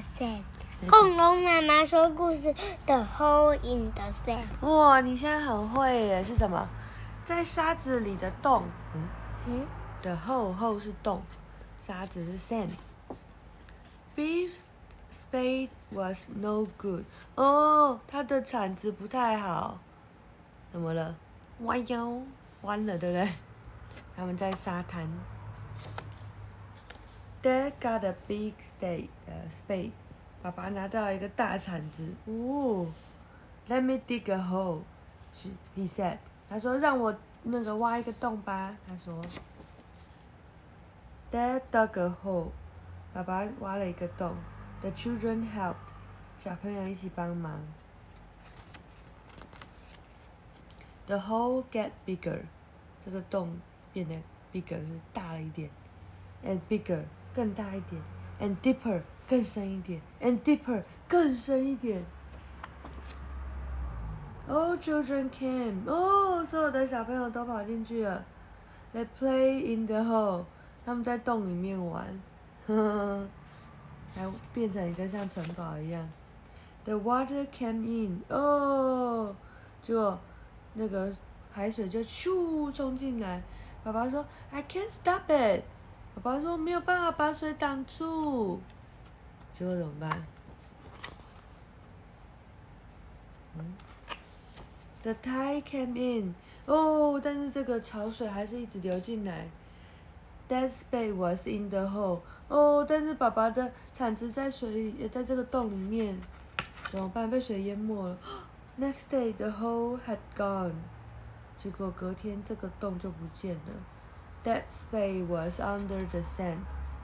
sand。恐龙妈妈说故事，The hole in the sand。哇，你现在很会耶！是什么？在沙子里的洞。嗯嗯，，the hole hole 是洞，沙子是 sand。Beef's spade was no good。哦，他的铲子不太好。怎么了？弯腰，弯了，对不对？他们在沙滩。Dad got a big spade，呃，spade。爸爸拿到一个大铲子。哦，Let me dig a hole。是，he said。他说让我那个挖一个洞吧。他说。Dad dug a hole。爸爸挖了一个洞。The children helped。小朋友一起帮忙。The hole get bigger。这个洞变得 bigger 是大了一点。And bigger 更大一点。And deeper 更深一点。And deeper 更深一点。All children came. 哦，所有的小朋友都跑进去了。They play in the hole. 他们在洞里面玩，呵呵，还变成一个像城堡一样。The water came in. 哦，结果那个海水就咻冲进来。爸爸说：“I can't stop it。”爸爸说：“没有办法把水挡住。”结果怎么办？嗯，The tide came in。哦，但是这个潮水还是一直流进来。Dad's spade was in the hole。哦，但是爸爸的铲子在水里，也在这个洞里面，怎么办？被水淹没了。Next day, the hole had gone。结果隔天这个洞就不见了。Dad's spade was under the sand。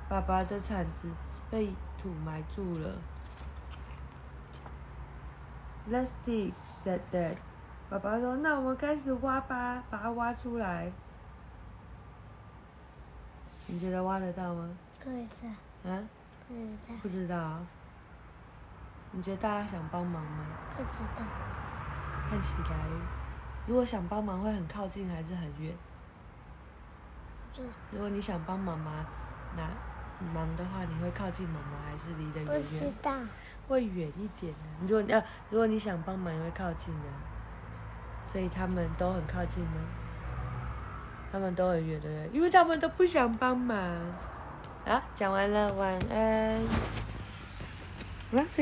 爸爸的铲子被土埋住了。Let's dig, said Dad。爸爸说：“那我们开始挖吧，把它挖出来。”你觉得挖得到吗？不知道，啊，不知道，不知道啊。你觉得大家想帮忙吗？不知道。看起来，如果想帮忙会很靠近还是很远？如果你想帮妈妈拿忙的话，你会靠近妈妈还是离得不远远？知道。会远一点的。如果你呃，如果你想帮忙，你会靠近的。所以他们都很靠近吗？他们都很远的人，因为他们都不想帮忙。好，讲完了，晚安。晚安